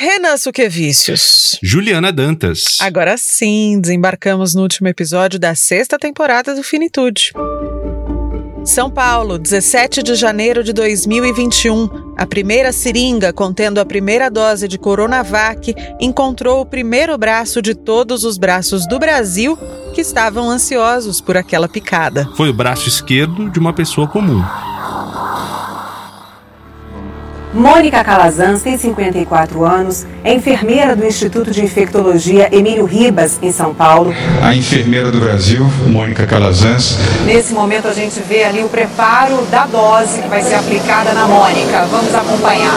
Renan Suquevicius. Juliana Dantas. Agora sim, desembarcamos no último episódio da sexta temporada do Finitude. São Paulo, 17 de janeiro de 2021. A primeira seringa contendo a primeira dose de Coronavac encontrou o primeiro braço de todos os braços do Brasil que estavam ansiosos por aquela picada. Foi o braço esquerdo de uma pessoa comum. Mônica Calazans tem 54 anos, é enfermeira do Instituto de Infectologia Emílio Ribas, em São Paulo. A enfermeira do Brasil, Mônica Calazans. Nesse momento a gente vê ali o preparo da dose que vai ser aplicada na Mônica. Vamos acompanhar.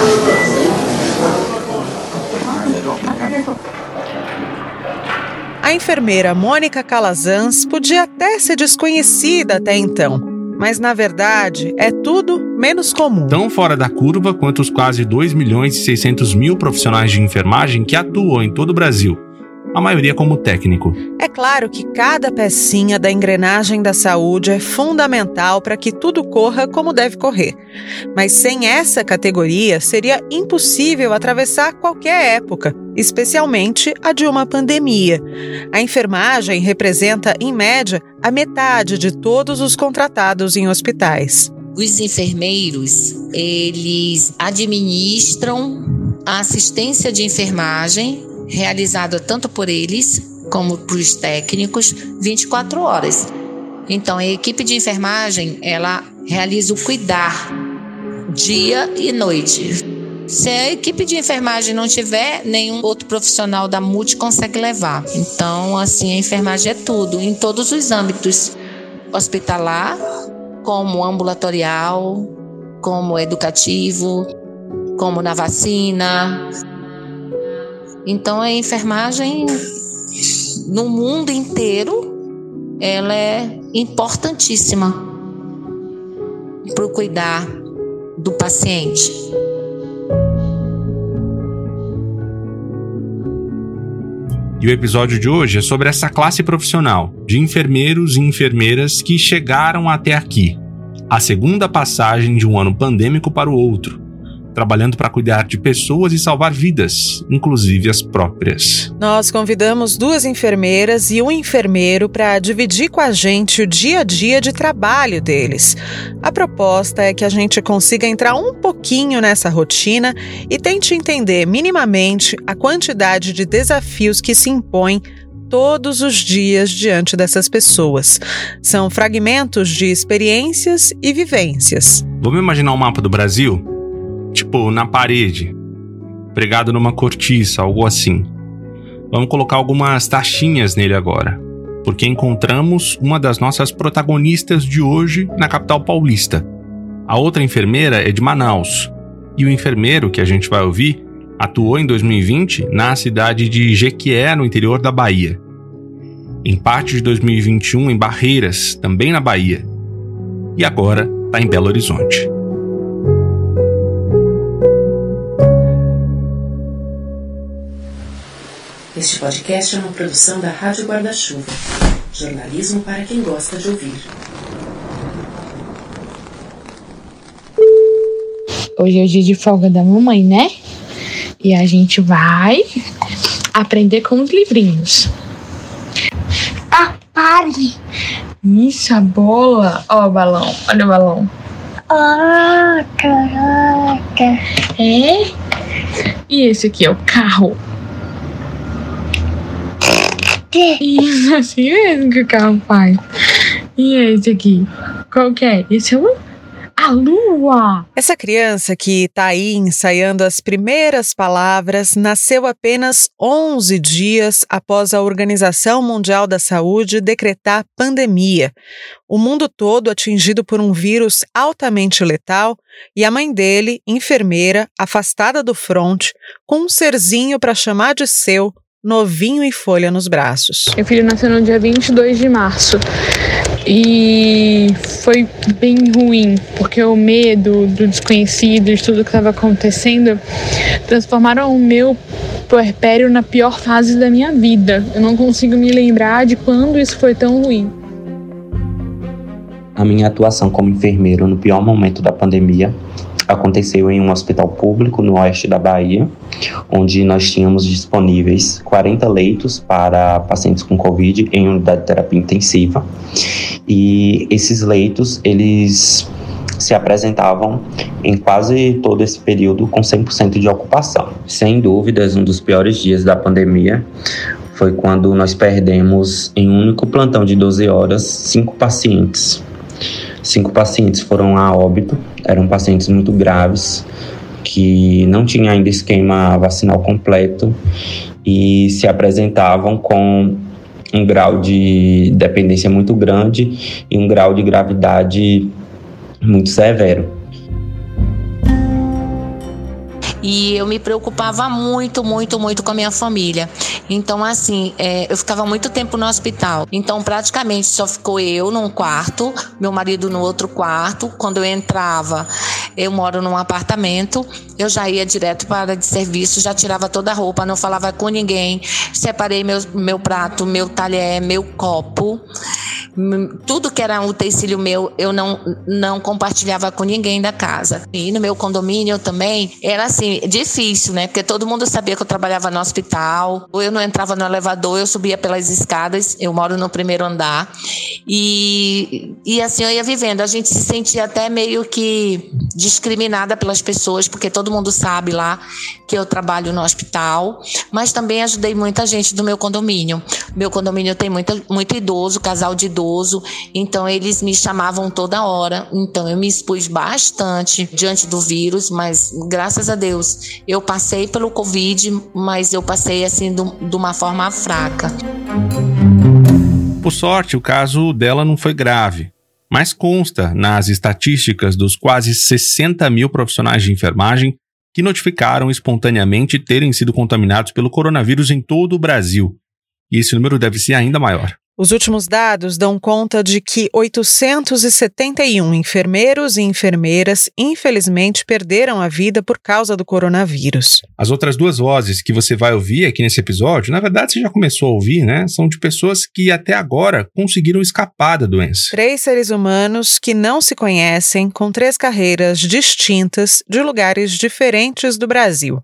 A enfermeira Mônica Calazans podia até ser desconhecida até então mas na verdade é tudo menos comum. Tão fora da curva quanto os quase 2 milhões e 600 mil profissionais de enfermagem que atuam em todo o Brasil a maioria como técnico. É claro que cada pecinha da engrenagem da saúde é fundamental para que tudo corra como deve correr. Mas sem essa categoria seria impossível atravessar qualquer época, especialmente a de uma pandemia. A enfermagem representa, em média, a metade de todos os contratados em hospitais. Os enfermeiros, eles administram a assistência de enfermagem realizado tanto por eles como por os técnicos 24 horas. Então a equipe de enfermagem, ela realiza o cuidar dia e noite. Se a equipe de enfermagem não tiver, nenhum outro profissional da multi consegue levar. Então, assim, a enfermagem é tudo, em todos os âmbitos: hospitalar, como ambulatorial, como educativo, como na vacina, então a enfermagem no mundo inteiro ela é importantíssima para cuidar do paciente. E o episódio de hoje é sobre essa classe profissional de enfermeiros e enfermeiras que chegaram até aqui. A segunda passagem de um ano pandêmico para o outro trabalhando para cuidar de pessoas e salvar vidas, inclusive as próprias. Nós convidamos duas enfermeiras e um enfermeiro para dividir com a gente o dia a dia de trabalho deles. A proposta é que a gente consiga entrar um pouquinho nessa rotina e tente entender minimamente a quantidade de desafios que se impõem todos os dias diante dessas pessoas. São fragmentos de experiências e vivências. Vamos imaginar um mapa do Brasil? Tipo na parede, pregado numa cortiça, algo assim. Vamos colocar algumas taxinhas nele agora, porque encontramos uma das nossas protagonistas de hoje na capital paulista. A outra enfermeira é de Manaus, e o enfermeiro que a gente vai ouvir atuou em 2020 na cidade de Jequié, no interior da Bahia. Em parte de 2021 em Barreiras, também na Bahia. E agora está em Belo Horizonte. Este podcast é uma produção da Rádio Guarda-Chuva. Jornalismo para quem gosta de ouvir. Hoje é o dia de folga da mamãe, né? E a gente vai aprender com os livrinhos. Ah, pare! Isso, a bola. Ó, o balão. Olha o balão. Ah, caraca. É? E esse aqui é o carro. Isso, assim mesmo que o carro faz. E esse aqui? Qual que é? Esse é o a lua! Essa criança que está aí ensaiando as primeiras palavras nasceu apenas 11 dias após a Organização Mundial da Saúde decretar pandemia. O mundo todo atingido por um vírus altamente letal e a mãe dele, enfermeira, afastada do fronte, com um serzinho para chamar de seu, novinho e folha nos braços. Meu filho nasceu no dia 22 de março e foi bem ruim, porque o medo do desconhecido, de tudo que estava acontecendo, transformaram o meu puerpério na pior fase da minha vida. Eu não consigo me lembrar de quando isso foi tão ruim. A minha atuação como enfermeiro no pior momento da pandemia aconteceu em um hospital público no oeste da Bahia, onde nós tínhamos disponíveis 40 leitos para pacientes com Covid em unidade de terapia intensiva. E esses leitos, eles se apresentavam em quase todo esse período com 100% de ocupação. Sem dúvidas, um dos piores dias da pandemia foi quando nós perdemos, em um único plantão de 12 horas, cinco pacientes. Cinco pacientes foram a óbito, eram pacientes muito graves, que não tinham ainda esquema vacinal completo e se apresentavam com um grau de dependência muito grande e um grau de gravidade muito severo. E eu me preocupava muito, muito, muito com a minha família. Então, assim, é, eu ficava muito tempo no hospital. Então, praticamente só ficou eu num quarto, meu marido no outro quarto. Quando eu entrava, eu moro num apartamento, eu já ia direto para a área de serviço, já tirava toda a roupa, não falava com ninguém, separei meu, meu prato, meu talher, meu copo tudo que era utensílio meu, eu não, não compartilhava com ninguém da casa. E no meu condomínio também era assim, difícil, né? Porque todo mundo sabia que eu trabalhava no hospital, eu não entrava no elevador, eu subia pelas escadas, eu moro no primeiro andar. E, e assim eu ia vivendo. A gente se sentia até meio que discriminada pelas pessoas, porque todo mundo sabe lá que eu trabalho no hospital, mas também ajudei muita gente do meu condomínio. Meu condomínio tem muito, muito idoso, casal de idoso, então eles me chamavam toda hora. Então eu me expus bastante diante do vírus, mas graças a Deus eu passei pelo Covid, mas eu passei assim de uma forma fraca. Por sorte, o caso dela não foi grave mas consta nas estatísticas dos quase 60 mil profissionais de enfermagem que notificaram espontaneamente terem sido contaminados pelo coronavírus em todo o Brasil. E esse número deve ser ainda maior. Os últimos dados dão conta de que 871 enfermeiros e enfermeiras, infelizmente, perderam a vida por causa do coronavírus. As outras duas vozes que você vai ouvir aqui nesse episódio, na verdade você já começou a ouvir, né? São de pessoas que até agora conseguiram escapar da doença. Três seres humanos que não se conhecem, com três carreiras distintas, de lugares diferentes do Brasil.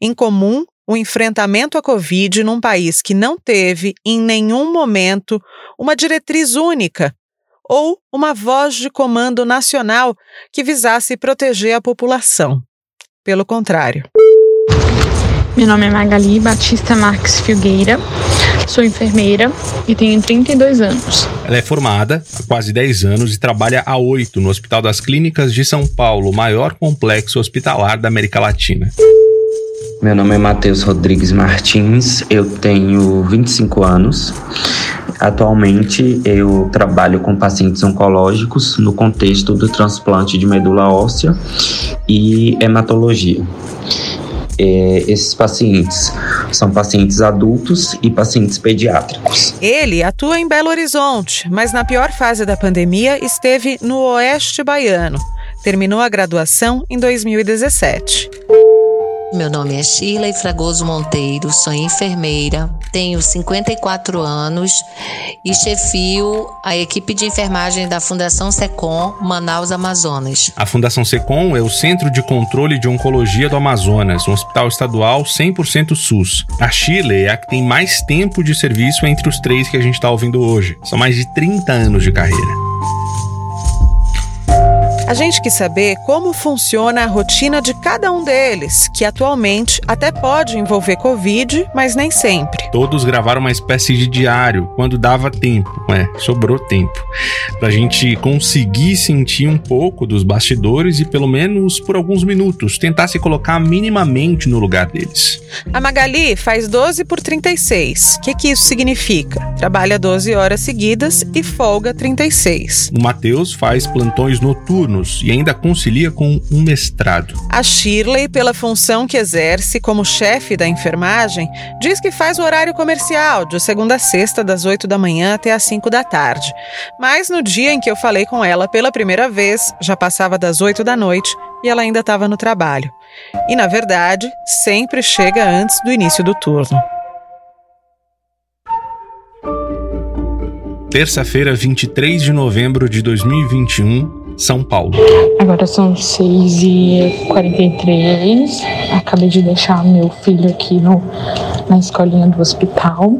Em comum, o enfrentamento à Covid num país que não teve, em nenhum momento, uma diretriz única ou uma voz de comando nacional que visasse proteger a população. Pelo contrário. Meu nome é Magali Batista Marques Filgueira, sou enfermeira e tenho 32 anos. Ela é formada há quase 10 anos e trabalha há 8 no Hospital das Clínicas de São Paulo, o maior complexo hospitalar da América Latina. Meu nome é Matheus Rodrigues Martins, eu tenho 25 anos. Atualmente eu trabalho com pacientes oncológicos no contexto do transplante de medula óssea e hematologia. É, esses pacientes são pacientes adultos e pacientes pediátricos. Ele atua em Belo Horizonte, mas na pior fase da pandemia esteve no Oeste Baiano. Terminou a graduação em 2017. Meu nome é Sheila Fragoso Monteiro, sou enfermeira, tenho 54 anos e chefio a equipe de enfermagem da Fundação Secom Manaus Amazonas. A Fundação Secom é o Centro de Controle de Oncologia do Amazonas, um hospital estadual 100% SUS. A Sheila é a que tem mais tempo de serviço entre os três que a gente está ouvindo hoje. São mais de 30 anos de carreira. A gente quis saber como funciona a rotina de cada um deles, que atualmente até pode envolver Covid, mas nem sempre. Todos gravaram uma espécie de diário quando dava tempo, é, sobrou tempo, pra gente conseguir sentir um pouco dos bastidores e pelo menos por alguns minutos tentar se colocar minimamente no lugar deles. A Magali faz 12 por 36. O que, que isso significa? Trabalha 12 horas seguidas e folga 36. O Matheus faz plantões noturnos e ainda concilia com um mestrado. A Shirley, pela função que exerce como chefe da enfermagem, diz que faz o horário comercial, de segunda a sexta, das 8 da manhã até as 5 da tarde. Mas no dia em que eu falei com ela pela primeira vez, já passava das 8 da noite e ela ainda estava no trabalho. E, na verdade, sempre chega antes do início do turno. Terça-feira, 23 de novembro de 2021, São Paulo. Agora são 6h43. Acabei de deixar meu filho aqui no, na escolinha do hospital.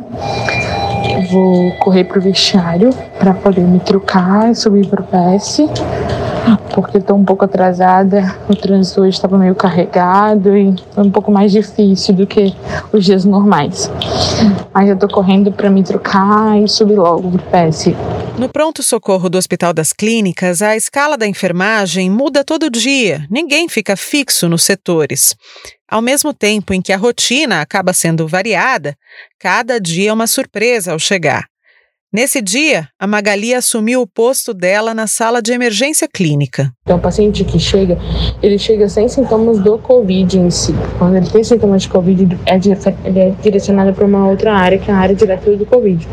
Vou correr pro vestiário para poder me trocar e subir pro PS porque estou um pouco atrasada. O trânsito hoje estava meio carregado e foi um pouco mais difícil do que os dias normais. Mas eu estou correndo para me trocar e subir logo pro PS. No pronto-socorro do Hospital das Clínicas, a escala da enfermagem muda todo dia, ninguém fica fixo nos setores. Ao mesmo tempo em que a rotina acaba sendo variada, cada dia é uma surpresa ao chegar. Nesse dia, a Magali assumiu o posto dela na sala de emergência clínica. Então, o paciente que chega, ele chega sem sintomas do Covid em si. Quando ele tem sintomas de Covid, é ele é direcionado para uma outra área, que é a área direta do Covid.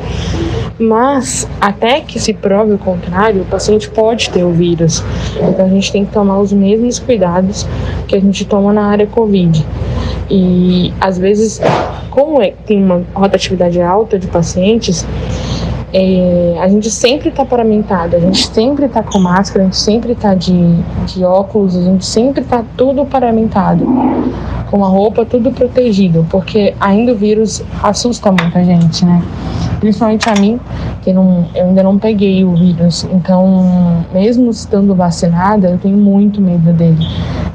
Mas, até que se prove o contrário, o paciente pode ter o vírus. Então, a gente tem que tomar os mesmos cuidados que a gente toma na área Covid. E, às vezes, como é, tem uma rotatividade alta de pacientes, é, a gente sempre está paramentado, a gente sempre está com máscara, a gente sempre está de, de óculos, a gente sempre está tudo paramentado, com a roupa tudo protegido, porque ainda o vírus assusta muita gente, né? Principalmente a mim, que não, eu ainda não peguei o vírus, então, mesmo estando vacinada, eu tenho muito medo dele.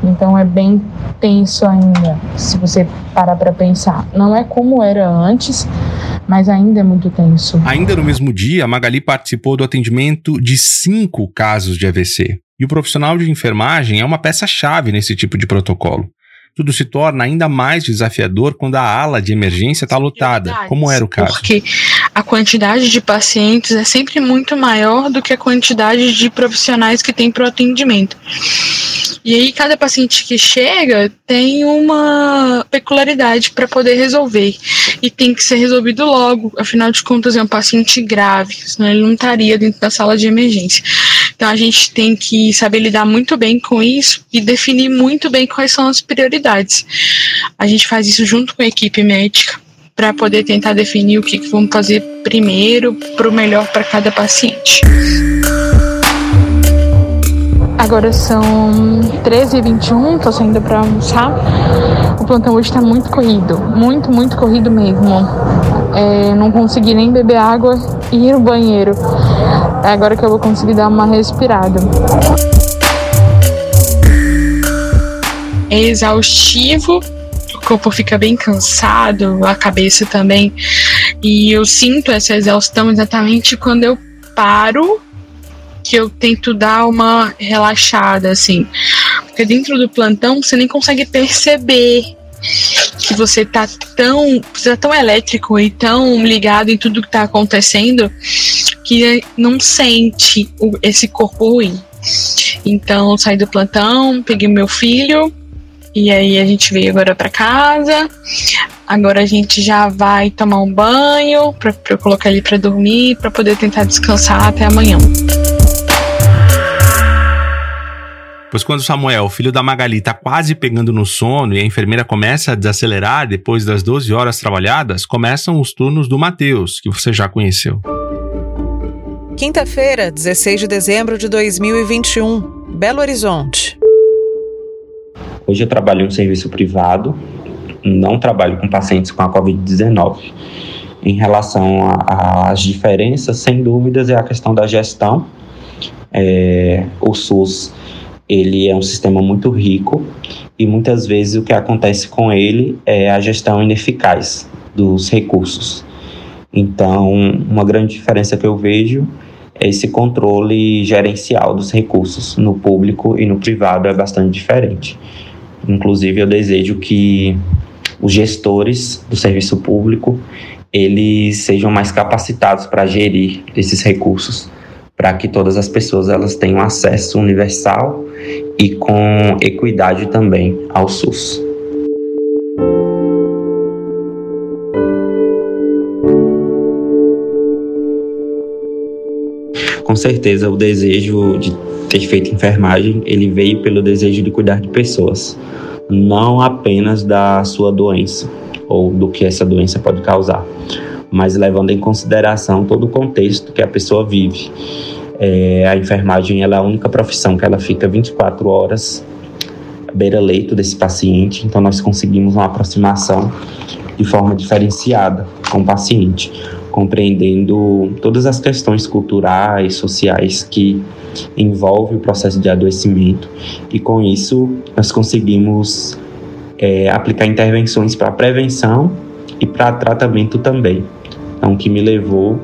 Então, é bem tenso ainda, se você parar para pensar. Não é como era antes, mas ainda é muito tenso. Ainda no mesmo dia, a Magali participou do atendimento de cinco casos de AVC. E o profissional de enfermagem é uma peça-chave nesse tipo de protocolo. Tudo se torna ainda mais desafiador quando a ala de emergência está lotada, como era o caso. Porque a quantidade de pacientes é sempre muito maior do que a quantidade de profissionais que tem para o atendimento. E aí cada paciente que chega tem uma peculiaridade para poder resolver e tem que ser resolvido logo, afinal de contas é um paciente grave, senão ele não estaria dentro da sala de emergência. Então a gente tem que saber lidar muito bem com isso e definir muito bem quais são as prioridades. A gente faz isso junto com a equipe médica para poder tentar definir o que, que vamos fazer primeiro para o melhor para cada paciente. Agora são 13h21, tô saindo para almoçar. O plantão hoje tá muito corrido, muito, muito corrido mesmo. É, não consegui nem beber água e ir no banheiro. É agora que eu vou conseguir dar uma respirada. É exaustivo, corpo fica bem cansado, a cabeça também. E eu sinto essa exaustão exatamente quando eu paro que eu tento dar uma relaxada, assim. Porque dentro do plantão você nem consegue perceber que você tá tão, você tá tão elétrico e tão ligado em tudo que tá acontecendo que não sente esse corpo ruim. Então, saí do plantão, peguei meu filho e aí a gente veio agora para casa. Agora a gente já vai tomar um banho para eu colocar ele para dormir, para poder tentar descansar até amanhã. Pois quando Samuel, filho da Magali, está quase pegando no sono e a enfermeira começa a desacelerar depois das 12 horas trabalhadas, começam os turnos do Matheus, que você já conheceu. Quinta-feira, 16 de dezembro de 2021, Belo Horizonte. Hoje eu trabalho em um serviço privado, não trabalho com pacientes com a Covid-19. Em relação às diferenças, sem dúvidas, é a questão da gestão. É, o SUS ele é um sistema muito rico e muitas vezes o que acontece com ele é a gestão ineficaz dos recursos. Então, uma grande diferença que eu vejo é esse controle gerencial dos recursos no público e no privado é bastante diferente. Inclusive, eu desejo que os gestores do serviço público eles sejam mais capacitados para gerir esses recursos, para que todas as pessoas elas tenham acesso universal e com equidade também ao SUS. Com certeza o desejo de ter feito enfermagem, ele veio pelo desejo de cuidar de pessoas, não apenas da sua doença ou do que essa doença pode causar, mas levando em consideração todo o contexto que a pessoa vive. É, a enfermagem é a única profissão que ela fica 24 horas beira-leito desse paciente, então nós conseguimos uma aproximação de forma diferenciada com o paciente, compreendendo todas as questões culturais, sociais que envolve o processo de adoecimento. E com isso nós conseguimos é, aplicar intervenções para prevenção e para tratamento também. Então, o que me levou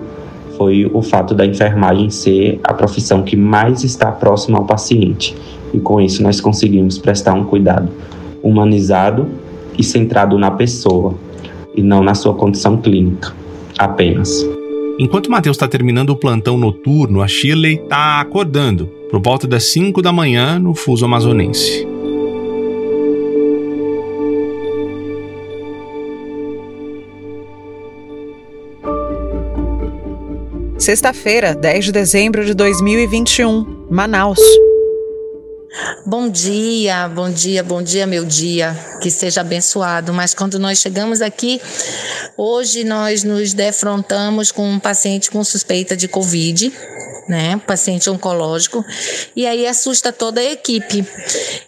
foi o fato da enfermagem ser a profissão que mais está próxima ao paciente. E com isso nós conseguimos prestar um cuidado humanizado e centrado na pessoa e não na sua condição clínica apenas. Enquanto Matheus está terminando o plantão noturno, a Shirley está acordando por volta das 5 da manhã no fuso amazonense. Sexta-feira, 10 de dezembro de 2021, Manaus. Bom dia, bom dia, bom dia, meu dia, que seja abençoado. Mas quando nós chegamos aqui, hoje nós nos defrontamos com um paciente com suspeita de Covid, né? Paciente oncológico. E aí assusta toda a equipe.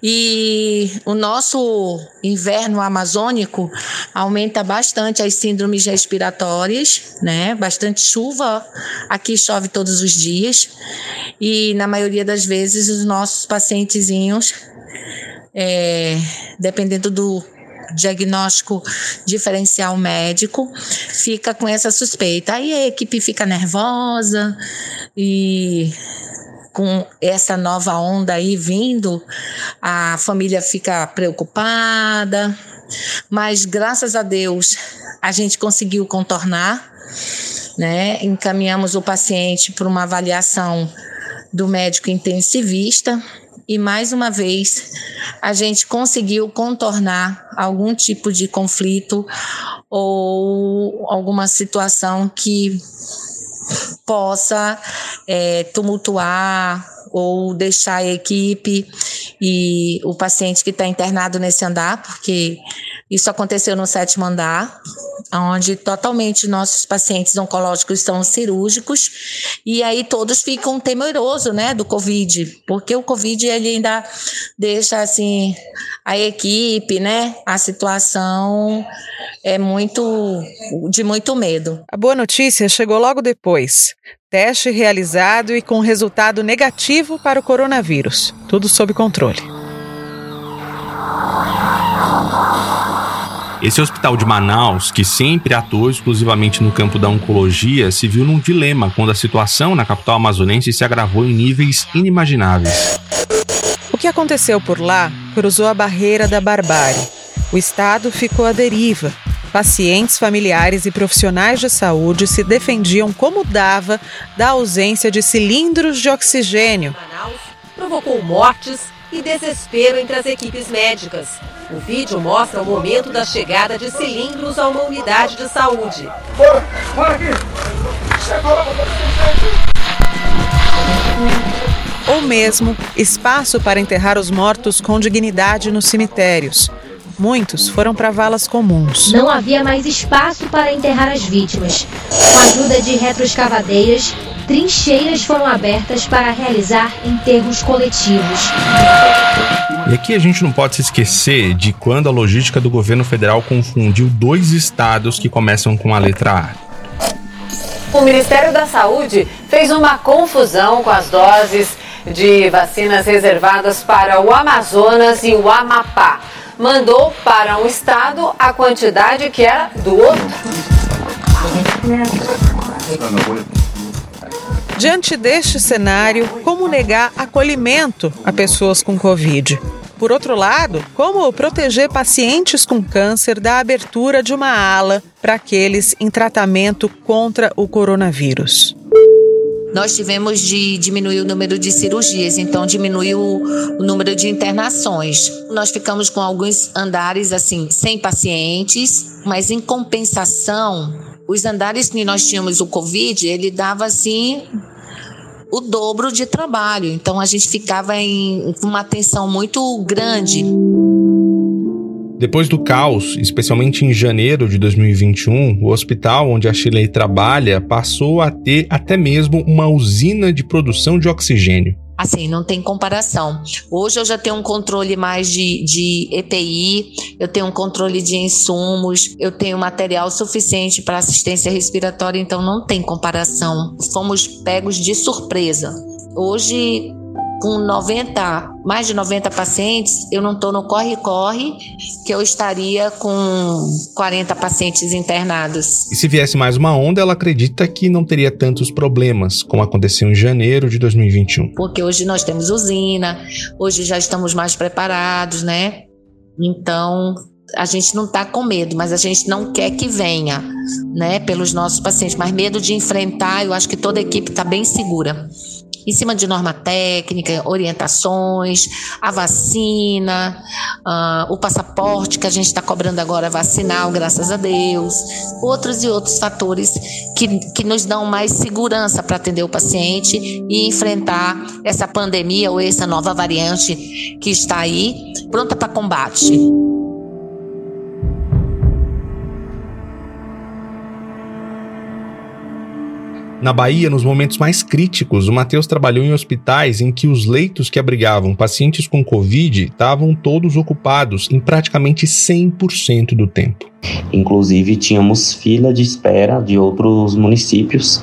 E o nosso inverno amazônico aumenta bastante as síndromes respiratórias, né? Bastante chuva. Aqui chove todos os dias. E na maioria das vezes os nossos pacientezinhos, é, dependendo do diagnóstico diferencial médico, fica com essa suspeita. Aí a equipe fica nervosa e com essa nova onda aí vindo, a família fica preocupada, mas graças a Deus a gente conseguiu contornar, né? Encaminhamos o paciente para uma avaliação do médico intensivista e mais uma vez a gente conseguiu contornar algum tipo de conflito ou alguma situação que possa é, tumultuar ou deixar a equipe e o paciente que está internado nesse andar, porque isso aconteceu no sétimo andar, onde totalmente nossos pacientes oncológicos são cirúrgicos e aí todos ficam temerosos, né, do Covid, porque o Covid ele ainda deixa assim a equipe, né, a situação é muito de muito medo. A boa notícia chegou logo depois. Teste realizado e com resultado negativo para o coronavírus. Tudo sob controle. Esse hospital de Manaus, que sempre atuou exclusivamente no campo da oncologia, se viu num dilema quando a situação na capital amazonense se agravou em níveis inimagináveis. O que aconteceu por lá cruzou a barreira da barbárie. O Estado ficou à deriva. Pacientes, familiares e profissionais de saúde se defendiam como dava da ausência de cilindros de oxigênio. Manaus provocou mortes e desespero entre as equipes médicas. O vídeo mostra o momento da chegada de cilindros a uma unidade de saúde. Bora, bora aqui! Ou mesmo espaço para enterrar os mortos com dignidade nos cemitérios. Muitos foram para valas comuns. Não havia mais espaço para enterrar as vítimas. Com a ajuda de retroescavadeiras, trincheiras foram abertas para realizar enterros coletivos. E aqui a gente não pode se esquecer de quando a logística do governo federal confundiu dois estados que começam com a letra A. O Ministério da Saúde fez uma confusão com as doses de vacinas reservadas para o Amazonas e o Amapá mandou para um estado a quantidade que era do outro. Diante deste cenário, como negar acolhimento a pessoas com Covid? Por outro lado, como proteger pacientes com câncer da abertura de uma ala para aqueles em tratamento contra o coronavírus? nós tivemos de diminuir o número de cirurgias, então diminuiu o, número de internações. Nós ficamos com alguns andares assim, sem pacientes, mas em compensação, os andares que nós tínhamos o Covid, ele dava assim o dobro de trabalho. Então a gente ficava em uma tensão muito grande. Depois do caos, especialmente em janeiro de 2021, o hospital onde a Shirley trabalha passou a ter até mesmo uma usina de produção de oxigênio. Assim, não tem comparação. Hoje eu já tenho um controle mais de, de EPI, eu tenho um controle de insumos, eu tenho material suficiente para assistência respiratória, então não tem comparação. Fomos pegos de surpresa. Hoje com 90, mais de 90 pacientes, eu não estou no corre-corre, que eu estaria com 40 pacientes internados. E se viesse mais uma onda, ela acredita que não teria tantos problemas, como aconteceu em janeiro de 2021. Porque hoje nós temos usina, hoje já estamos mais preparados, né? Então, a gente não está com medo, mas a gente não quer que venha, né, pelos nossos pacientes. Mas medo de enfrentar, eu acho que toda a equipe está bem segura em cima de norma técnica, orientações, a vacina, uh, o passaporte que a gente está cobrando agora vacinal, graças a Deus, outros e outros fatores que, que nos dão mais segurança para atender o paciente e enfrentar essa pandemia ou essa nova variante que está aí, pronta para combate. Na Bahia, nos momentos mais críticos, o Matheus trabalhou em hospitais em que os leitos que abrigavam pacientes com Covid estavam todos ocupados em praticamente 100% do tempo. Inclusive, tínhamos fila de espera de outros municípios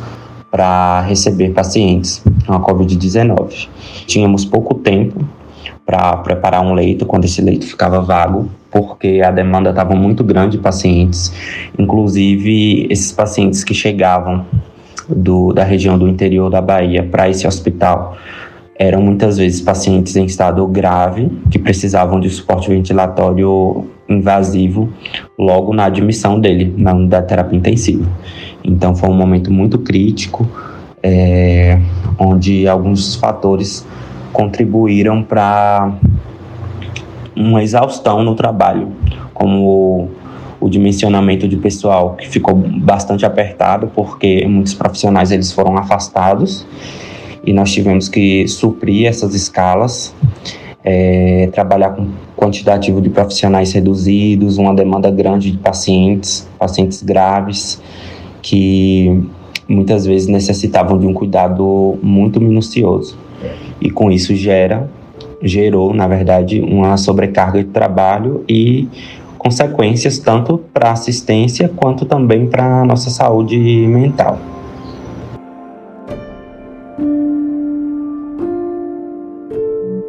para receber pacientes com a Covid-19. Tínhamos pouco tempo para preparar um leito quando esse leito ficava vago, porque a demanda estava muito grande de pacientes. Inclusive, esses pacientes que chegavam do, da região do interior da Bahia para esse hospital eram muitas vezes pacientes em estado grave que precisavam de suporte ventilatório invasivo logo na admissão dele na unidade de terapia intensiva. Então foi um momento muito crítico, é, onde alguns fatores contribuíram para uma exaustão no trabalho, como o dimensionamento de pessoal que ficou bastante apertado porque muitos profissionais eles foram afastados. E nós tivemos que suprir essas escalas, é, trabalhar com quantitativo de profissionais reduzidos, uma demanda grande de pacientes, pacientes graves que muitas vezes necessitavam de um cuidado muito minucioso. E com isso gera gerou na verdade uma sobrecarga de trabalho e consequências tanto para a assistência quanto também para a nossa saúde mental.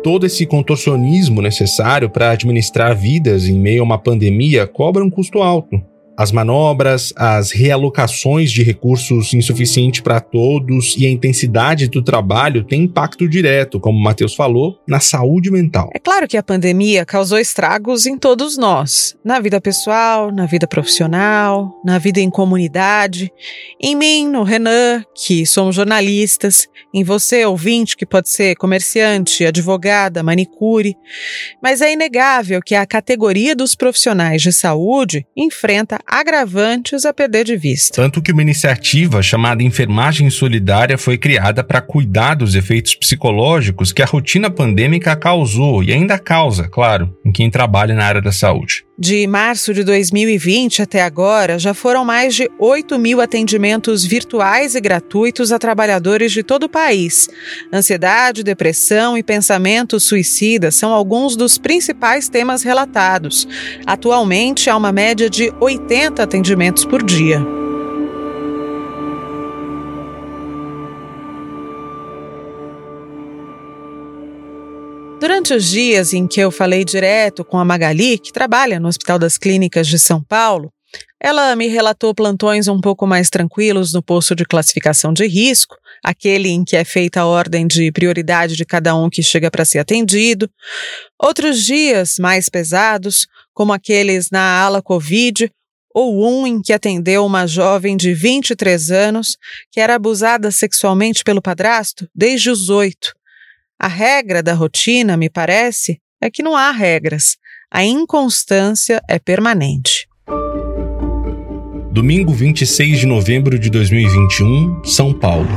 Todo esse contorcionismo necessário para administrar vidas em meio a uma pandemia cobra um custo alto. As manobras, as realocações de recursos insuficientes para todos e a intensidade do trabalho têm impacto direto, como o Matheus falou, na saúde mental. É claro que a pandemia causou estragos em todos nós, na vida pessoal, na vida profissional, na vida em comunidade, em mim, no Renan, que somos jornalistas, em você, ouvinte, que pode ser comerciante, advogada, manicure. Mas é inegável que a categoria dos profissionais de saúde enfrenta agravantes a perder de vista. Tanto que uma iniciativa chamada Enfermagem Solidária foi criada para cuidar dos efeitos psicológicos que a rotina pandêmica causou e ainda causa, claro, em quem trabalha na área da saúde. De março de 2020 até agora, já foram mais de 8 mil atendimentos virtuais e gratuitos a trabalhadores de todo o país. Ansiedade, depressão e pensamentos suicidas são alguns dos principais temas relatados. Atualmente, há uma média de 80 atendimentos por dia. Durante os dias em que eu falei direto com a Magali, que trabalha no Hospital das Clínicas de São Paulo, ela me relatou plantões um pouco mais tranquilos no posto de classificação de risco, aquele em que é feita a ordem de prioridade de cada um que chega para ser atendido. Outros dias mais pesados, como aqueles na ala Covid, ou um em que atendeu uma jovem de 23 anos que era abusada sexualmente pelo padrasto desde os oito a regra da rotina, me parece, é que não há regras. A inconstância é permanente. Domingo 26 de novembro de 2021, São Paulo.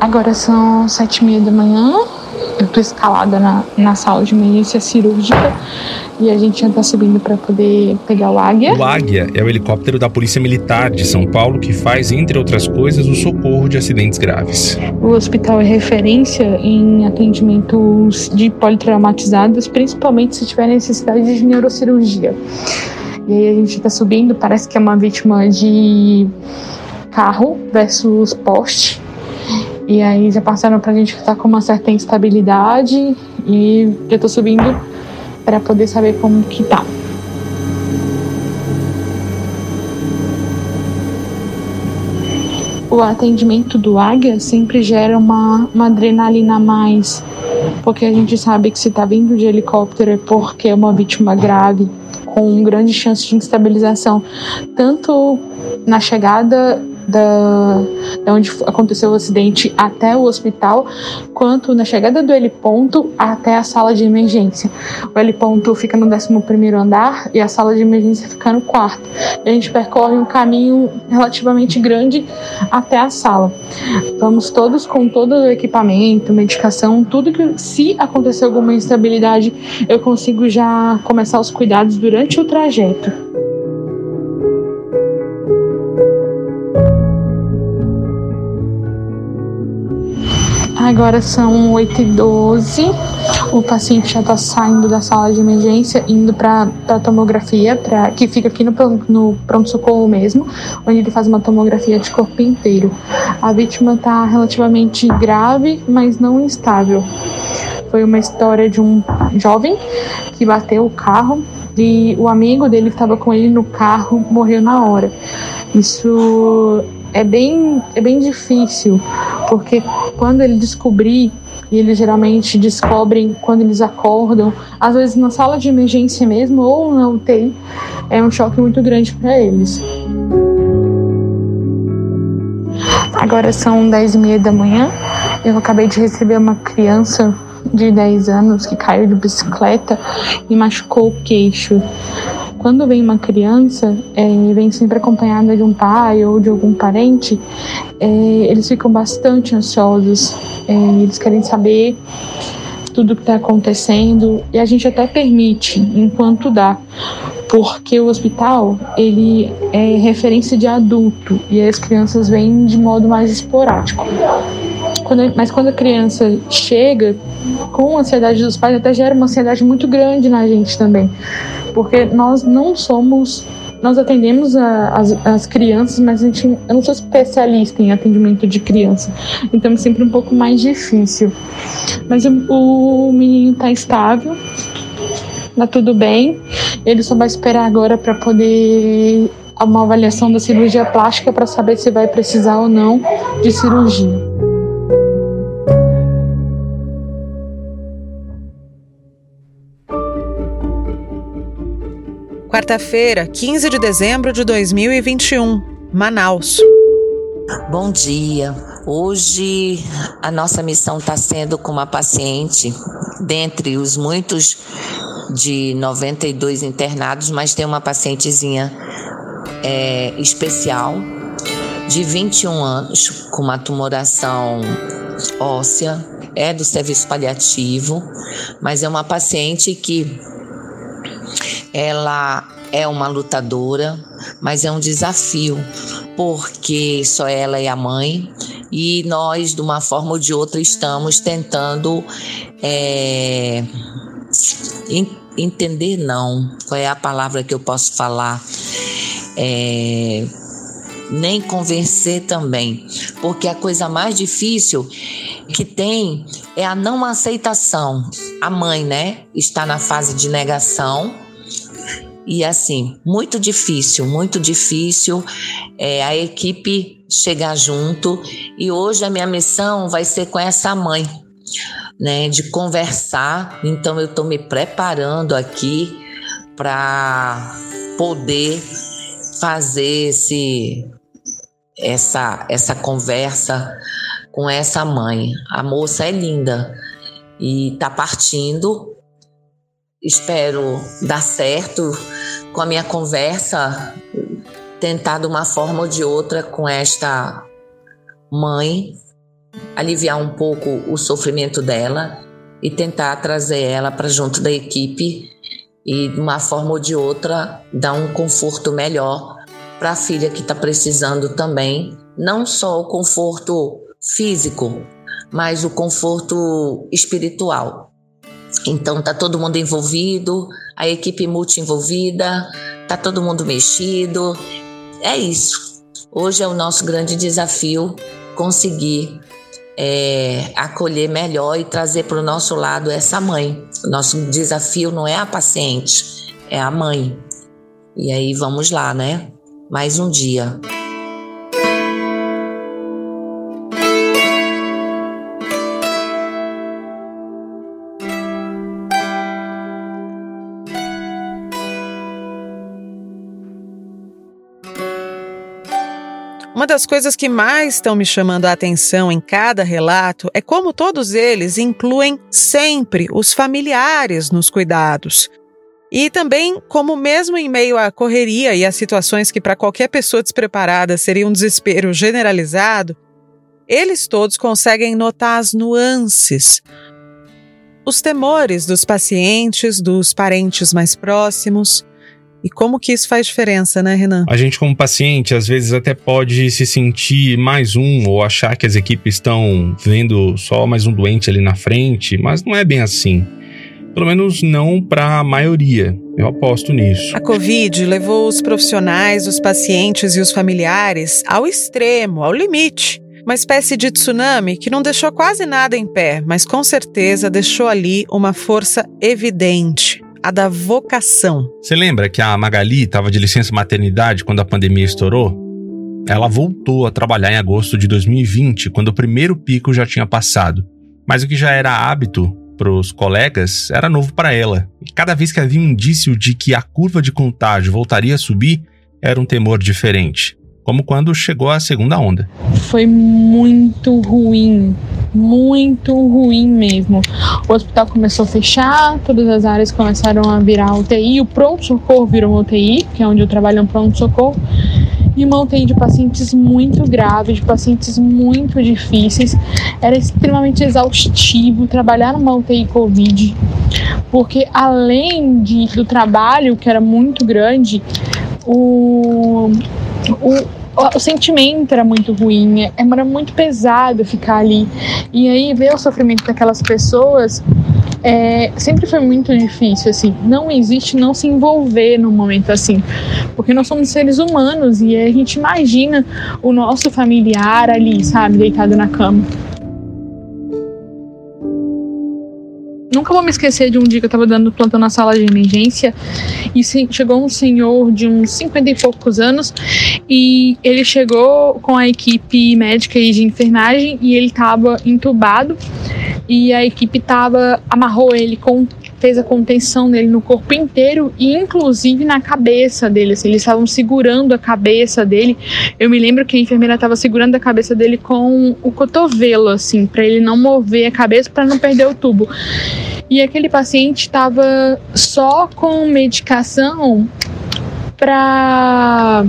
Agora são sete e meia da manhã. Eu tô escalada na, na sala de emergência cirúrgica e a gente já tá subindo para poder pegar o Águia. O Águia é o helicóptero da Polícia Militar de São Paulo que faz, entre outras coisas, o socorro de acidentes graves. O hospital é referência em atendimentos de politraumatizados, principalmente se tiver necessidade de neurocirurgia. E aí a gente tá subindo, parece que é uma vítima de carro versus poste. E aí já passaram pra gente que tá com uma certa instabilidade e eu tô subindo para poder saber como que tá. O atendimento do Águia sempre gera uma, uma adrenalina a mais, porque a gente sabe que se tá vindo de helicóptero é porque é uma vítima grave, com grande chance de instabilização, tanto na chegada da, da onde aconteceu o acidente até o hospital, quanto na chegada do heliponto até a sala de emergência. O heliponto fica no 11 andar e a sala de emergência fica no quarto. E a gente percorre um caminho relativamente grande até a sala. Vamos todos com todo o equipamento, medicação, tudo que se acontecer alguma instabilidade, eu consigo já começar os cuidados durante o trajeto. Agora são 8h12. O paciente já está saindo da sala de emergência, indo para a tomografia, pra, que fica aqui no, no pronto-socorro mesmo, onde ele faz uma tomografia de corpo inteiro. A vítima está relativamente grave, mas não instável. Foi uma história de um jovem que bateu o carro e o amigo dele que estava com ele no carro morreu na hora. Isso é bem, é bem difícil, porque quando ele descobrir, e eles geralmente descobrem quando eles acordam, às vezes na sala de emergência mesmo ou na UTI, é um choque muito grande para eles. Agora são 10 e meia da manhã. Eu acabei de receber uma criança de 10 anos que caiu de bicicleta e machucou o queixo. Quando vem uma criança, é, vem sempre acompanhada de um pai ou de algum parente, é, eles ficam bastante ansiosos, é, eles querem saber tudo o que está acontecendo e a gente até permite enquanto dá, porque o hospital ele é referência de adulto e as crianças vêm de modo mais esporádico. Quando, mas quando a criança chega com a ansiedade dos pais, até gera uma ansiedade muito grande na gente também porque nós não somos nós atendemos a, as, as, crianças, mas a gente, eu não sou especialista em atendimento de criança, então é sempre um pouco mais difícil. Mas o, o menino está estável, tá tudo bem, ele só vai esperar agora para poder uma avaliação da cirurgia plástica para saber se vai precisar ou não de cirurgia. Quarta-feira, 15 de dezembro de 2021, Manaus. Bom dia. Hoje a nossa missão está sendo com uma paciente, dentre os muitos de 92 internados, mas tem uma pacientezinha é, especial de 21 anos, com uma tumoração óssea, é do serviço paliativo, mas é uma paciente que ela é uma lutadora, mas é um desafio, porque só ela é a mãe e nós, de uma forma ou de outra, estamos tentando é, entender, não, qual é a palavra que eu posso falar? É, nem convencer também, porque a coisa mais difícil que tem é a não aceitação. A mãe, né, está na fase de negação e assim, muito difícil, muito difícil é, a equipe chegar junto. E hoje a minha missão vai ser com essa mãe, né? De conversar. Então eu estou me preparando aqui para poder fazer esse, essa, essa conversa com essa mãe. A moça é linda e tá partindo espero dar certo com a minha conversa, tentar de uma forma ou de outra com esta mãe aliviar um pouco o sofrimento dela e tentar trazer ela para junto da equipe e de uma forma ou de outra dar um conforto melhor para a filha que está precisando também, não só o conforto físico, mas o conforto espiritual. Então tá todo mundo envolvido, a equipe multi envolvida, tá todo mundo mexido. É isso. Hoje é o nosso grande desafio conseguir é, acolher melhor e trazer para o nosso lado essa mãe. O nosso desafio não é a paciente, é a mãe. E aí vamos lá, né? Mais um dia. Uma das coisas que mais estão me chamando a atenção em cada relato é como todos eles incluem sempre os familiares nos cuidados. E também como, mesmo em meio à correria e a situações que para qualquer pessoa despreparada seria um desespero generalizado, eles todos conseguem notar as nuances, os temores dos pacientes, dos parentes mais próximos e como que isso faz diferença, né, Renan? A gente, como paciente, às vezes até pode se sentir mais um ou achar que as equipes estão vendo só mais um doente ali na frente, mas não é bem assim. Pelo menos não para a maioria. Eu aposto nisso. A Covid levou os profissionais, os pacientes e os familiares ao extremo, ao limite. Uma espécie de tsunami que não deixou quase nada em pé, mas com certeza deixou ali uma força evidente a da vocação. Você lembra que a Magali estava de licença maternidade quando a pandemia estourou? Ela voltou a trabalhar em agosto de 2020, quando o primeiro pico já tinha passado. Mas o que já era hábito para os colegas era novo para ela. E cada vez que havia um indício de que a curva de contágio voltaria a subir, era um temor diferente como quando chegou a segunda onda. Foi muito ruim, muito ruim mesmo. O hospital começou a fechar, todas as áreas começaram a virar UTI, o pronto-socorro virou UTI, que é onde eu trabalho um pronto-socorro, e uma UTI de pacientes muito graves, de pacientes muito difíceis. Era extremamente exaustivo trabalhar numa UTI Covid, porque além de, do trabalho, que era muito grande, o o, o sentimento era muito ruim, é, era muito pesado ficar ali. E aí ver o sofrimento daquelas pessoas é, sempre foi muito difícil, assim. Não existe não se envolver num momento assim, porque nós somos seres humanos e a gente imagina o nosso familiar ali, sabe, deitado na cama. Nunca vou me esquecer de um dia que eu tava dando plantão na sala de emergência e chegou um senhor de uns 50 e poucos anos e ele chegou com a equipe médica e de enfermagem e ele tava entubado e a equipe tava amarrou ele com fez a contenção dele no corpo inteiro e inclusive na cabeça dele. Assim, eles estavam segurando a cabeça dele. Eu me lembro que a enfermeira estava segurando a cabeça dele com o cotovelo, assim, para ele não mover a cabeça para não perder o tubo. E aquele paciente estava só com medicação para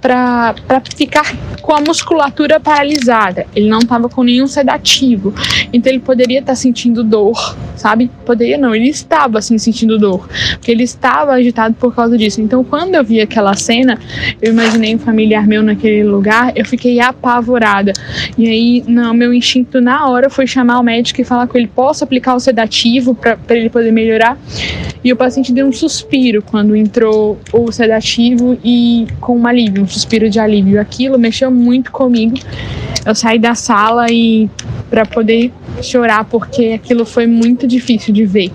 para ficar com a musculatura paralisada. Ele não estava com nenhum sedativo. Então ele poderia estar tá sentindo dor, sabe? Poderia não, ele estava assim sentindo dor, porque ele estava agitado por causa disso. Então quando eu vi aquela cena, eu imaginei um familiar meu naquele lugar, eu fiquei apavorada. E aí, não, meu instinto na hora foi chamar o médico e falar com ele: posso aplicar o sedativo para ele poder melhorar? E o paciente deu um suspiro quando entrou o sedativo e com um alívio, suspiro de alívio. Aquilo mexeu muito comigo. Eu saí da sala e para poder chorar porque aquilo foi muito difícil de ver.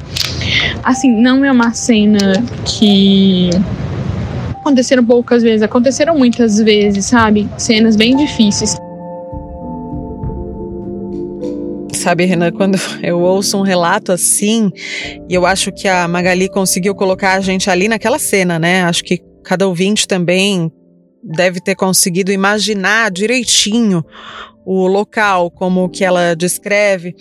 Assim, não é uma cena que aconteceram poucas vezes, aconteceram muitas vezes, sabe? Cenas bem difíceis. sabe, Renan, quando eu ouço um relato assim, e eu acho que a Magali conseguiu colocar a gente ali naquela cena, né? Acho que cada ouvinte também deve ter conseguido imaginar direitinho o local, como que ela descreve.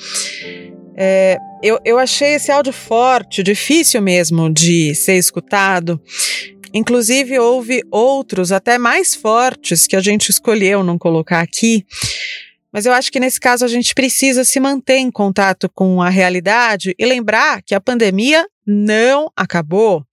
É, eu, eu achei esse áudio forte, difícil mesmo de ser escutado. Inclusive, houve outros, até mais fortes, que a gente escolheu não colocar aqui, Mas eu acho que nesse caso a gente precisa se manter em contato com a realidade e lembrar que a pandemia não acabou.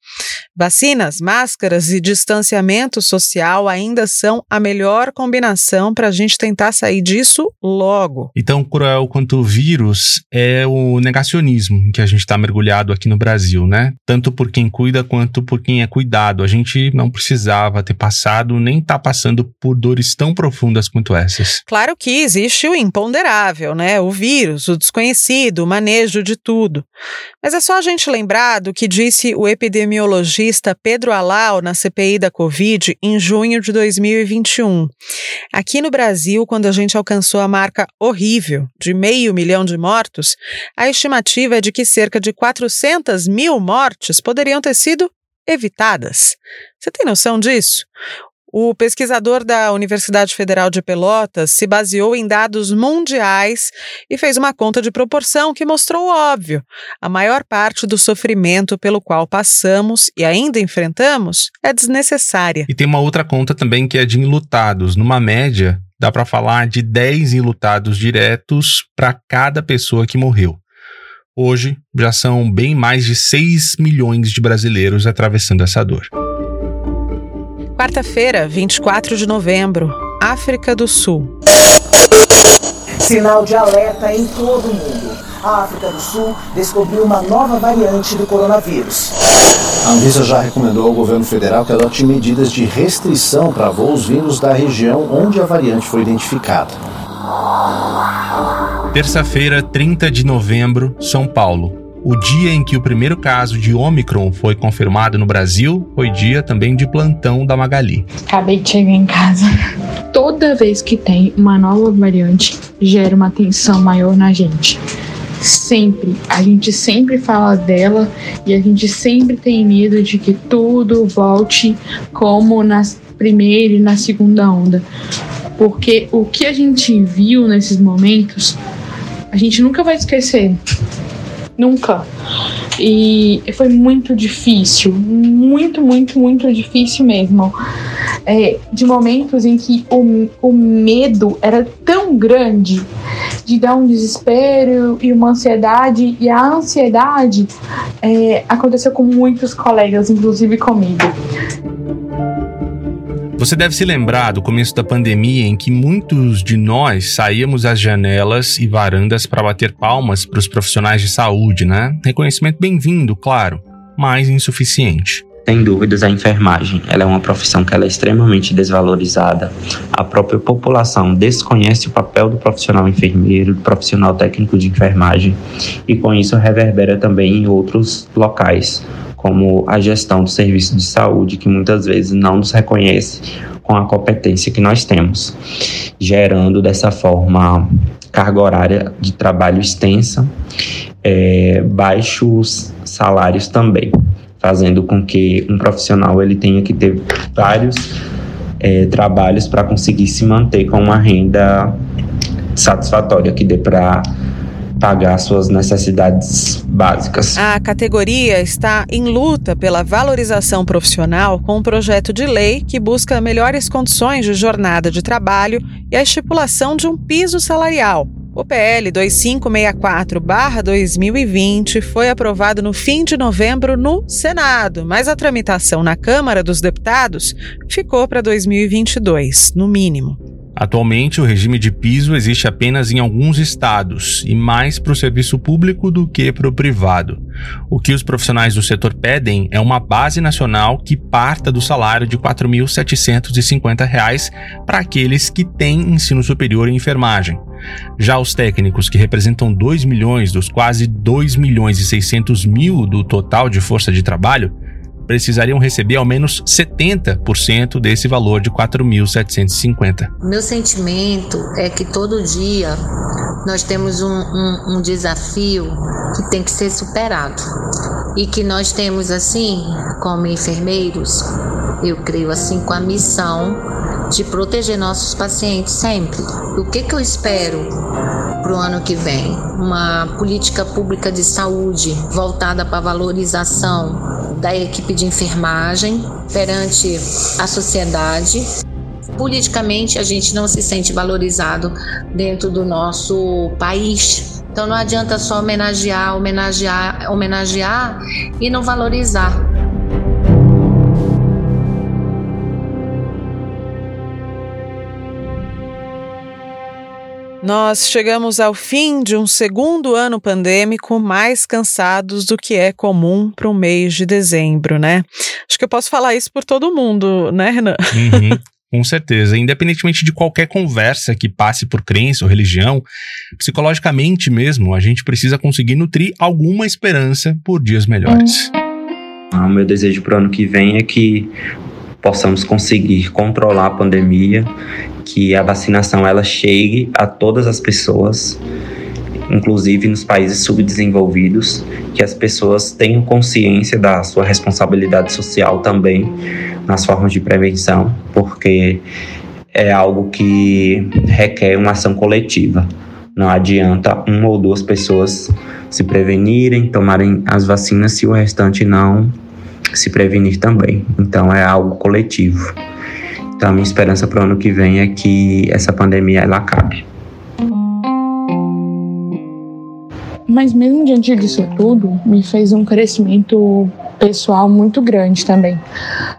Vacinas, máscaras e distanciamento social ainda são a melhor combinação para a gente tentar sair disso logo. E tão cruel quanto o vírus é o negacionismo que a gente está mergulhado aqui no Brasil, né? Tanto por quem cuida quanto por quem é cuidado. A gente não precisava ter passado nem está passando por dores tão profundas quanto essas. Claro que existe o imponderável, né? O vírus, o desconhecido, o manejo de tudo. Mas é só a gente lembrar do que disse o epidemiologista Pedro Alau na CPI da Covid em junho de 2021. Aqui no Brasil, quando a gente alcançou a marca horrível de meio milhão de mortos, a estimativa é de que cerca de 400 mil mortes poderiam ter sido evitadas. Você tem noção disso? O pesquisador da Universidade Federal de Pelotas se baseou em dados mundiais e fez uma conta de proporção que mostrou óbvio. A maior parte do sofrimento pelo qual passamos e ainda enfrentamos é desnecessária. E tem uma outra conta também que é de enlutados. Numa média, dá para falar de 10 enlutados diretos para cada pessoa que morreu. Hoje, já são bem mais de 6 milhões de brasileiros atravessando essa dor. Quarta-feira, 24 de novembro, África do Sul. Sinal de alerta em todo o mundo. A África do Sul descobriu uma nova variante do coronavírus. A Anvisa já recomendou ao governo federal que adote medidas de restrição para voos vindos da região onde a variante foi identificada. Terça-feira, 30 de novembro, São Paulo. O dia em que o primeiro caso de Omicron foi confirmado no Brasil foi dia também de plantão da Magali. Acabei de chegar em casa. Toda vez que tem uma nova variante, gera uma tensão maior na gente. Sempre. A gente sempre fala dela e a gente sempre tem medo de que tudo volte como na primeira e na segunda onda. Porque o que a gente viu nesses momentos, a gente nunca vai esquecer. Nunca. E foi muito difícil, muito, muito, muito difícil mesmo. É, de momentos em que o, o medo era tão grande de dar um desespero e uma ansiedade, e a ansiedade é, aconteceu com muitos colegas, inclusive comigo. Você deve se lembrar do começo da pandemia em que muitos de nós saíamos às janelas e varandas para bater palmas para os profissionais de saúde, né? Reconhecimento bem-vindo, claro, mas insuficiente. Sem dúvidas, a enfermagem ela é uma profissão que ela é extremamente desvalorizada. A própria população desconhece o papel do profissional enfermeiro, do profissional técnico de enfermagem, e com isso reverbera também em outros locais, como a gestão do serviço de saúde, que muitas vezes não nos reconhece com a competência que nós temos, gerando dessa forma carga horária de trabalho extensa, é, baixos salários também, fazendo com que um profissional ele tenha que ter vários é, trabalhos para conseguir se manter com uma renda satisfatória que dê para pagar suas necessidades básicas. A categoria está em luta pela valorização profissional com um projeto de lei que busca melhores condições de jornada de trabalho e a estipulação de um piso salarial. O PL 2564-2020 foi aprovado no fim de novembro no Senado, mas a tramitação na Câmara dos Deputados ficou para 2022, no mínimo. Atualmente, o regime de piso existe apenas em alguns estados e mais para o serviço público do que para o privado. O que os profissionais do setor pedem é uma base nacional que parta do salário de R$ 4.750 para aqueles que têm ensino superior em enfermagem. Já os técnicos, que representam 2 milhões dos quase 2 milhões e 600 mil do total de força de trabalho, precisariam receber ao menos 70% desse valor de 4.750. Meu sentimento é que todo dia nós temos um, um, um desafio que tem que ser superado e que nós temos assim, como enfermeiros, eu creio assim com a missão de proteger nossos pacientes sempre. O que, que eu espero para o ano que vem? Uma política pública de saúde voltada para a valorização da equipe de enfermagem perante a sociedade politicamente a gente não se sente valorizado dentro do nosso país. Então não adianta só homenagear, homenagear, homenagear e não valorizar. Nós chegamos ao fim de um segundo ano pandêmico mais cansados do que é comum para o mês de dezembro, né? Acho que eu posso falar isso por todo mundo, né, Renan? Uhum. Com certeza. Independentemente de qualquer conversa que passe por crença ou religião, psicologicamente mesmo, a gente precisa conseguir nutrir alguma esperança por dias melhores. O meu desejo para o ano que vem é que possamos conseguir controlar a pandemia, que a vacinação ela chegue a todas as pessoas, inclusive nos países subdesenvolvidos, que as pessoas tenham consciência da sua responsabilidade social também nas formas de prevenção, porque é algo que requer uma ação coletiva. Não adianta uma ou duas pessoas se prevenirem, tomarem as vacinas se o restante não se prevenir também. Então é algo coletivo. Então a minha esperança para o ano que vem é que essa pandemia ela acabe. Mas mesmo diante disso tudo, me fez um crescimento pessoal muito grande também,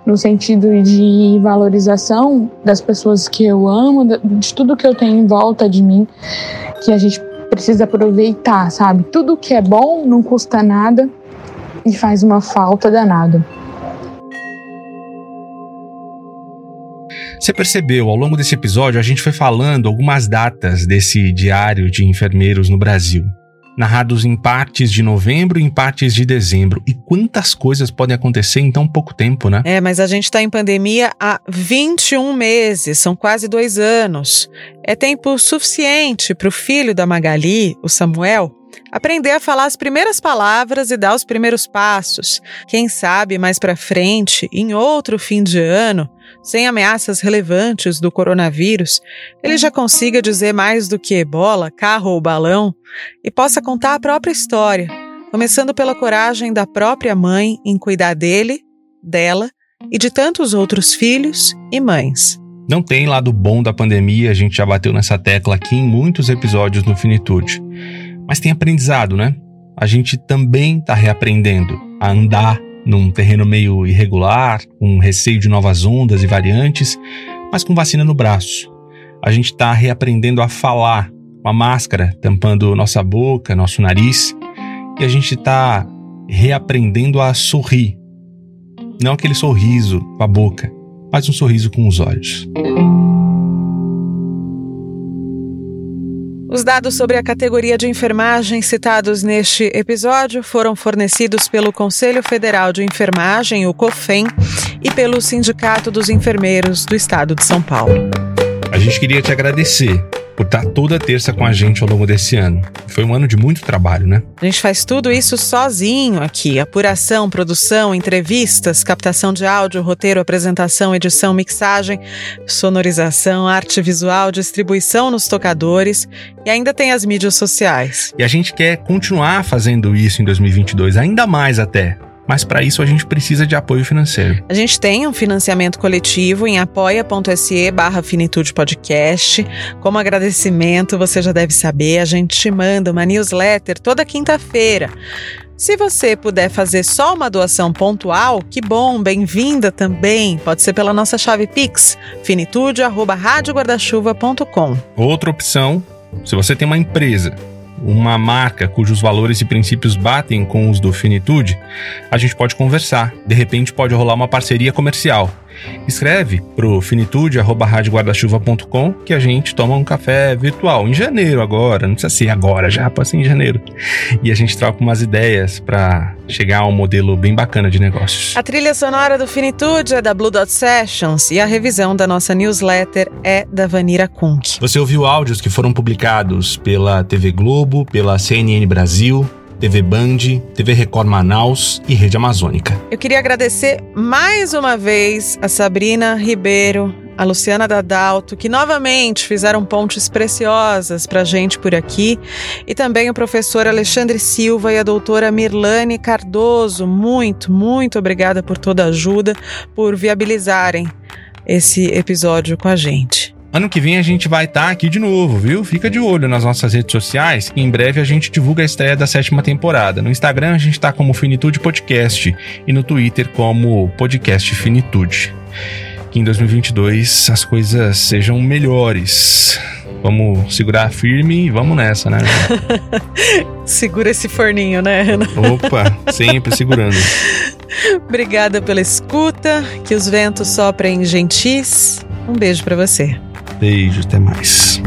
no sentido de valorização das pessoas que eu amo, de tudo que eu tenho em volta de mim, que a gente precisa aproveitar, sabe? Tudo que é bom não custa nada e faz uma falta danada. Você percebeu, ao longo desse episódio, a gente foi falando algumas datas desse diário de enfermeiros no Brasil. Narrados em partes de novembro e em partes de dezembro. E quantas coisas podem acontecer em tão pouco tempo, né? É, mas a gente está em pandemia há 21 meses, são quase dois anos. É tempo suficiente para o filho da Magali, o Samuel, aprender a falar as primeiras palavras e dar os primeiros passos. Quem sabe mais para frente, em outro fim de ano, sem ameaças relevantes do coronavírus, ele já consiga dizer mais do que bola, carro ou balão e possa contar a própria história, começando pela coragem da própria mãe em cuidar dele, dela e de tantos outros filhos e mães. Não tem lado bom da pandemia, a gente já bateu nessa tecla aqui em muitos episódios no Finitude. Mas tem aprendizado, né? A gente também está reaprendendo a andar num terreno meio irregular, com receio de novas ondas e variantes, mas com vacina no braço. A gente está reaprendendo a falar com a máscara tampando nossa boca, nosso nariz, e a gente está reaprendendo a sorrir. Não aquele sorriso com a boca, mas um sorriso com os olhos. Os dados sobre a categoria de enfermagem citados neste episódio foram fornecidos pelo Conselho Federal de Enfermagem, o COFEN, e pelo Sindicato dos Enfermeiros do Estado de São Paulo. A gente queria te agradecer por estar toda terça com a gente ao longo desse ano. Foi um ano de muito trabalho, né? A gente faz tudo isso sozinho aqui: apuração, produção, entrevistas, captação de áudio, roteiro, apresentação, edição, mixagem, sonorização, arte visual, distribuição nos tocadores e ainda tem as mídias sociais. E a gente quer continuar fazendo isso em 2022, ainda mais até mas para isso a gente precisa de apoio financeiro. A gente tem um financiamento coletivo em apoia.se barra Finitude Podcast. Como agradecimento, você já deve saber, a gente te manda uma newsletter toda quinta-feira. Se você puder fazer só uma doação pontual, que bom, bem-vinda também. Pode ser pela nossa chave Pix, finitude.radioguardachuva.com. Outra opção, se você tem uma empresa uma marca cujos valores e princípios batem com os do Finitude, a gente pode conversar. De repente pode rolar uma parceria comercial. Escreve pro finitude@radioguardachuva.com que a gente toma um café virtual em janeiro agora, não precisa ser agora, já pode ser em janeiro. E a gente troca umas ideias para chegar a um modelo bem bacana de negócios. A trilha sonora do Finitude é da Blue Dot Sessions e a revisão da nossa newsletter é da Vanira Kunk. Você ouviu áudios que foram publicados pela TV Globo, pela CNN Brasil, TV Band, TV Record Manaus e Rede Amazônica. Eu queria agradecer mais uma vez a Sabrina Ribeiro, a Luciana Dadalto, que novamente fizeram pontes preciosas para a gente por aqui, e também o professor Alexandre Silva e a doutora Mirlane Cardoso. Muito, muito obrigada por toda a ajuda, por viabilizarem esse episódio com a gente. Ano que vem a gente vai estar tá aqui de novo, viu? Fica de olho nas nossas redes sociais, que em breve a gente divulga a estreia da sétima temporada. No Instagram a gente está como Finitude Podcast e no Twitter como Podcast Finitude. Que em 2022 as coisas sejam melhores. Vamos segurar firme e vamos nessa, né? Segura esse forninho, né, Ana? Opa, sempre segurando. Obrigada pela escuta, que os ventos soprem gentis. Um beijo para você. Beijo, até mais.